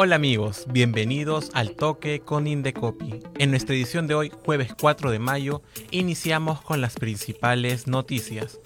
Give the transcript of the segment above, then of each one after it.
Hola amigos, bienvenidos al Toque con Indecopi. En nuestra edición de hoy, jueves 4 de mayo, iniciamos con las principales noticias.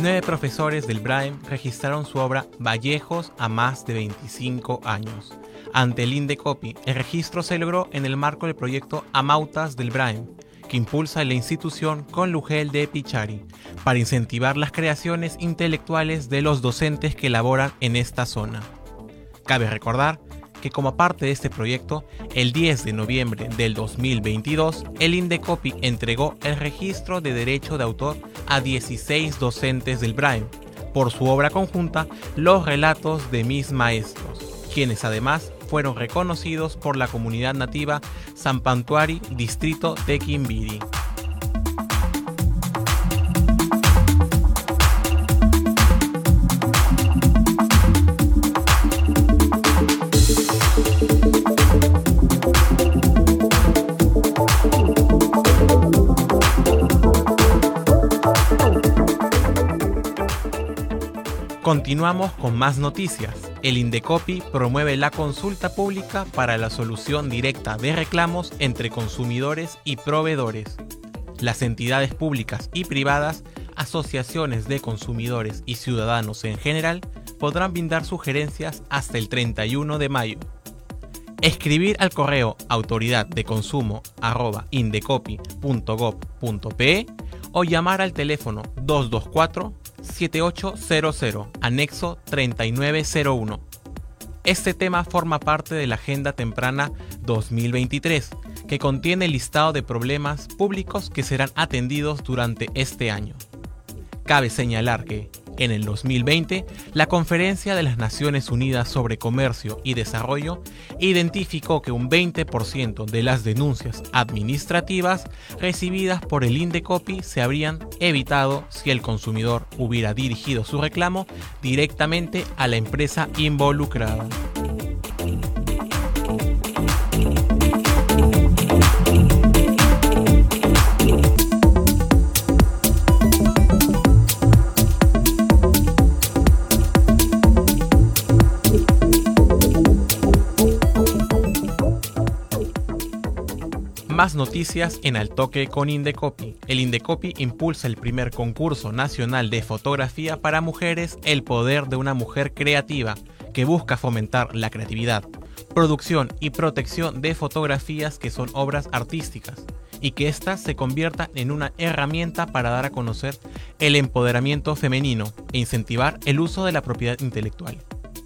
Nueve profesores del BRAEM registraron su obra Vallejos a más de 25 años. Ante el INDECOPI, el registro se logró en el marco del proyecto Amautas del BRAEM, que impulsa la institución con Lugel de Pichari, para incentivar las creaciones intelectuales de los docentes que laboran en esta zona. Cabe recordar que como parte de este proyecto, el 10 de noviembre del 2022, el Indecopi entregó el registro de derecho de autor a 16 docentes del BRAEM por su obra conjunta Los relatos de mis maestros, quienes además fueron reconocidos por la comunidad nativa Sampantuari, distrito de Quimbiri. Continuamos con más noticias. El Indecopi promueve la consulta pública para la solución directa de reclamos entre consumidores y proveedores. Las entidades públicas y privadas, asociaciones de consumidores y ciudadanos en general podrán brindar sugerencias hasta el 31 de mayo. Escribir al correo autoridad de consumo o llamar al teléfono 224 7800, anexo 3901. Este tema forma parte de la Agenda Temprana 2023, que contiene el listado de problemas públicos que serán atendidos durante este año. Cabe señalar que, en el 2020, la Conferencia de las Naciones Unidas sobre Comercio y Desarrollo identificó que un 20% de las denuncias administrativas recibidas por el Indecopi se habrían evitado si el consumidor hubiera dirigido su reclamo directamente a la empresa involucrada. Más noticias en Al Toque con Indecopi. El Indecopi impulsa el primer concurso nacional de fotografía para mujeres El Poder de una Mujer Creativa, que busca fomentar la creatividad, producción y protección de fotografías que son obras artísticas y que éstas se conviertan en una herramienta para dar a conocer el empoderamiento femenino e incentivar el uso de la propiedad intelectual.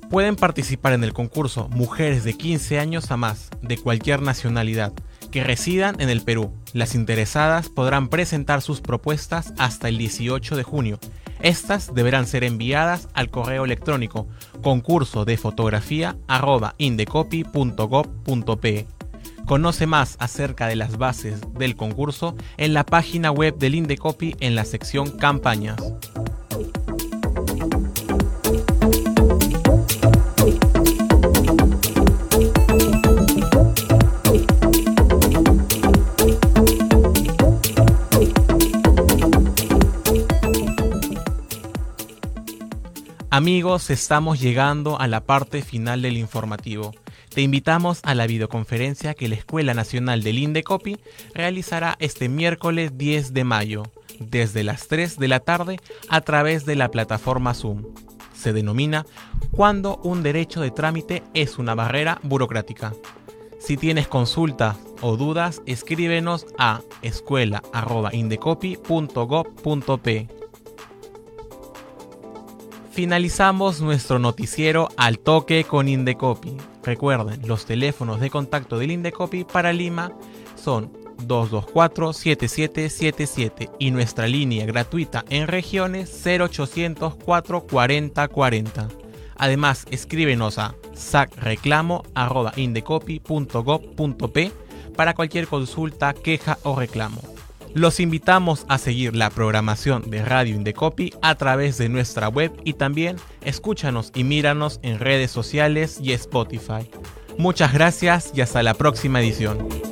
Pueden participar en el concurso mujeres de 15 años a más, de cualquier nacionalidad, que residan en el Perú. Las interesadas podrán presentar sus propuestas hasta el 18 de junio. Estas deberán ser enviadas al correo electrónico concurso de fotografía Conoce más acerca de las bases del concurso en la página web del Indecopi en la sección campañas. Amigos, estamos llegando a la parte final del informativo. Te invitamos a la videoconferencia que la Escuela Nacional del Indecopi realizará este miércoles 10 de mayo, desde las 3 de la tarde a través de la plataforma Zoom. Se denomina Cuando un derecho de trámite es una barrera burocrática. Si tienes consultas o dudas, escríbenos a escuela.indecopi.gov.p finalizamos nuestro noticiero al toque con Indecopi. Recuerden, los teléfonos de contacto del Indecopi para Lima son 224-7777 y nuestra línea gratuita en regiones 0800 440 40. Además, escríbenos a sacreclamo.indecopy.gov.p para cualquier consulta, queja o reclamo. Los invitamos a seguir la programación de Radio Indecopy a través de nuestra web y también escúchanos y míranos en redes sociales y Spotify. Muchas gracias y hasta la próxima edición.